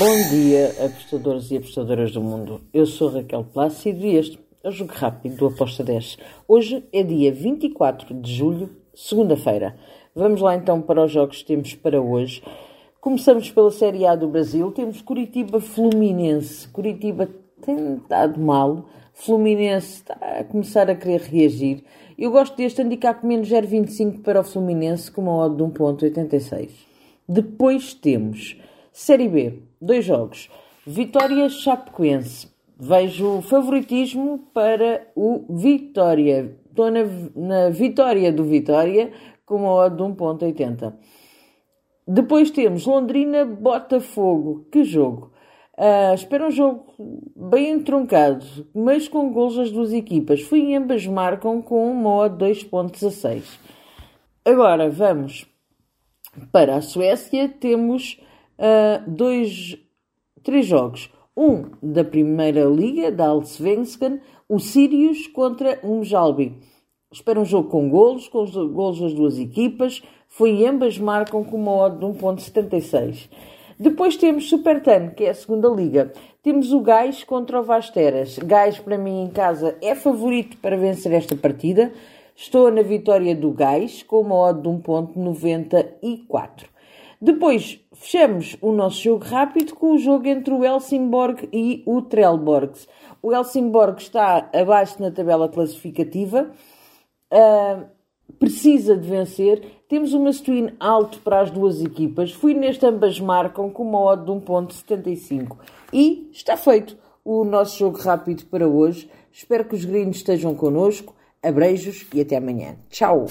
Bom dia, apostadores e apostadoras do mundo. Eu sou Raquel Plácido e este é o Jogo Rápido do Aposta 10. Hoje é dia 24 de julho, segunda-feira. Vamos lá então para os jogos que temos para hoje. Começamos pela Série A do Brasil. Temos Curitiba Fluminense. Curitiba tem estado mal. Fluminense está a começar a querer reagir. Eu gosto deste handicap menos 0,25 para o Fluminense com uma odd de 1,86. Depois temos Série B, dois jogos. Vitória Chapecoense. Vejo favoritismo para o Vitória. Estou na, na vitória do Vitória com uma odd de 1.80. Depois temos Londrina Botafogo. Que jogo! Uh, espero um jogo bem entroncado, mas com gols das duas equipas. Fui ambas marcam com uma odd 2.16. Agora vamos para a Suécia. Temos uh, dois, três jogos. Um da Primeira Liga, da Allsvenskan, o Sirius contra o Mjalbi. Espero um jogo com golos, com os golos das duas equipas. Foi ambas marcam com uma odd de 1.76. Depois temos Supertan, que é a segunda liga. Temos o Gás contra o Vasteras. Gás, para mim, em casa, é favorito para vencer esta partida. Estou na vitória do Gás, com uma odd de 1.94. Depois fechamos o nosso jogo rápido com o jogo entre o Helsingborg e o Trelborgs. O Helsingborg está abaixo na tabela classificativa, uh, precisa de vencer. Temos uma twin alto para as duas equipas. Fui neste ambas marcam com uma odd de 1.75. E está feito o nosso jogo rápido para hoje. Espero que os gringos estejam connosco. Abreijos e até amanhã. Tchau!